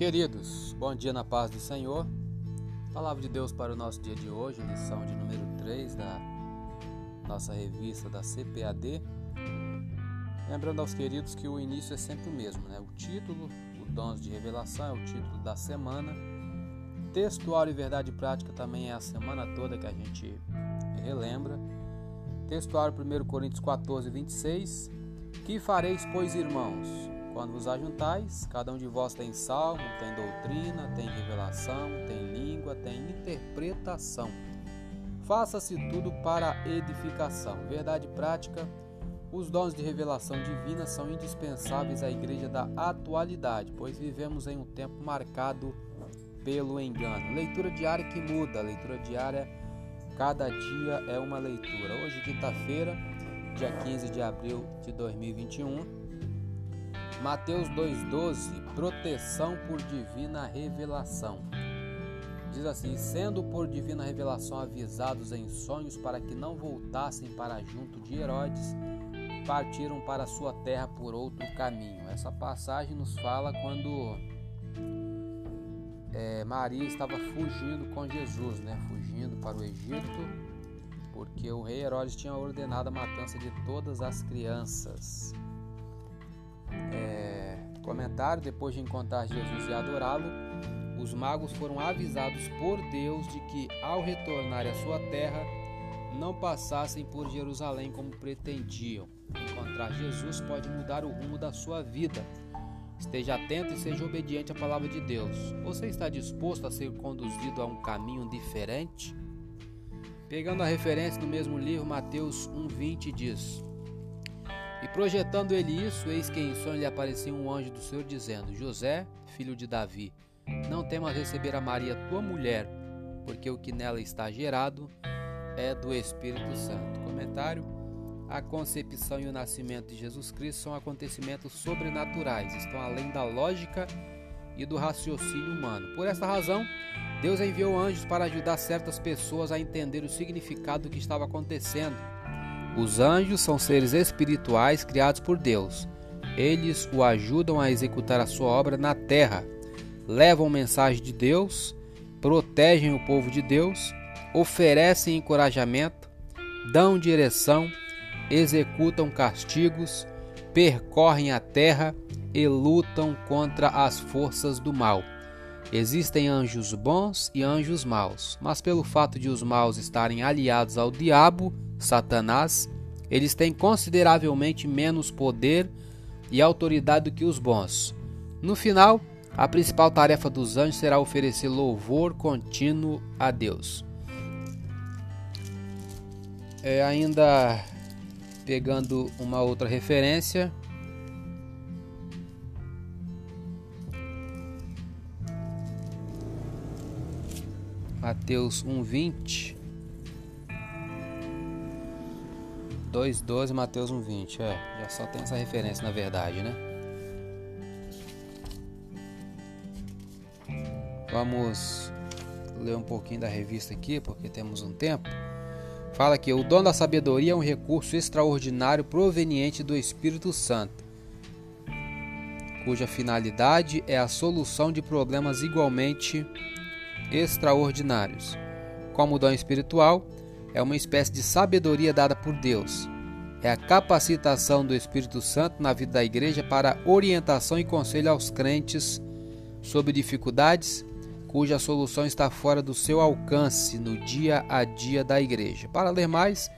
Queridos, bom dia na paz do Senhor. Palavra de Deus para o nosso dia de hoje, lição de número 3 da nossa revista da CPAD. Lembrando aos queridos que o início é sempre o mesmo, né? O título, o dons de revelação é o título da semana. Textual e verdade prática também é a semana toda que a gente relembra. Textual 1 Coríntios 14, 26. Que fareis, pois, irmãos? Quando vos ajuntais, cada um de vós tem salmo, tem doutrina, tem revelação, tem língua, tem interpretação. Faça-se tudo para edificação. Verdade prática: os dons de revelação divina são indispensáveis à igreja da atualidade, pois vivemos em um tempo marcado pelo engano. Leitura diária que muda, leitura diária cada dia é uma leitura. Hoje, quinta-feira, dia 15 de abril de 2021. Mateus 2,12 Proteção por divina revelação. Diz assim: Sendo por divina revelação avisados em sonhos para que não voltassem para junto de Herodes, partiram para sua terra por outro caminho. Essa passagem nos fala quando é, Maria estava fugindo com Jesus, né? fugindo para o Egito, porque o rei Herodes tinha ordenado a matança de todas as crianças. É, comentário: depois de encontrar Jesus e adorá-lo, os magos foram avisados por Deus de que, ao retornar à sua terra, não passassem por Jerusalém como pretendiam. Encontrar Jesus pode mudar o rumo da sua vida. Esteja atento e seja obediente à palavra de Deus. Você está disposto a ser conduzido a um caminho diferente? Pegando a referência no mesmo livro, Mateus 1,20 diz: e projetando ele isso, eis que em sonho lhe apareceu um anjo do Senhor, dizendo: José, filho de Davi, não temas receber a Maria, tua mulher, porque o que nela está gerado é do Espírito Santo. Comentário: A concepção e o nascimento de Jesus Cristo são acontecimentos sobrenaturais, estão além da lógica e do raciocínio humano. Por essa razão, Deus enviou anjos para ajudar certas pessoas a entender o significado do que estava acontecendo os anjos são seres espirituais criados por Deus. Eles o ajudam a executar a sua obra na terra, levam mensagem de Deus, protegem o povo de Deus, oferecem encorajamento, dão direção, executam castigos, percorrem a terra e lutam contra as forças do mal. Existem anjos bons e anjos maus, mas pelo fato de os maus estarem aliados ao diabo, Satanás, eles têm consideravelmente menos poder e autoridade do que os bons. No final, a principal tarefa dos anjos será oferecer louvor contínuo a Deus. É, ainda pegando uma outra referência, Mateus 1:20 2:12 Mateus 1:20. É, já só tem essa referência na verdade, né? Vamos ler um pouquinho da revista aqui, porque temos um tempo. Fala que o dom da sabedoria é um recurso extraordinário proveniente do Espírito Santo, cuja finalidade é a solução de problemas igualmente extraordinários. Como dom espiritual, é uma espécie de sabedoria dada por Deus. É a capacitação do Espírito Santo na vida da igreja para orientação e conselho aos crentes sobre dificuldades cuja solução está fora do seu alcance no dia a dia da igreja. Para ler mais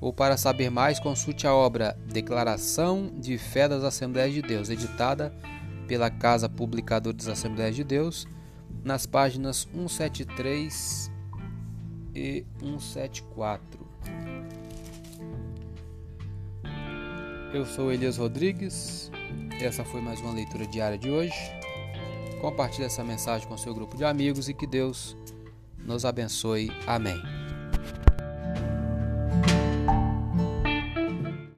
ou para saber mais, consulte a obra Declaração de Fé das Assembleias de Deus, editada pela Casa Publicadora das Assembleias de Deus nas páginas 173 e 174. Eu sou Elias Rodrigues. Essa foi mais uma leitura diária de hoje. Compartilhe essa mensagem com seu grupo de amigos e que Deus nos abençoe. Amém.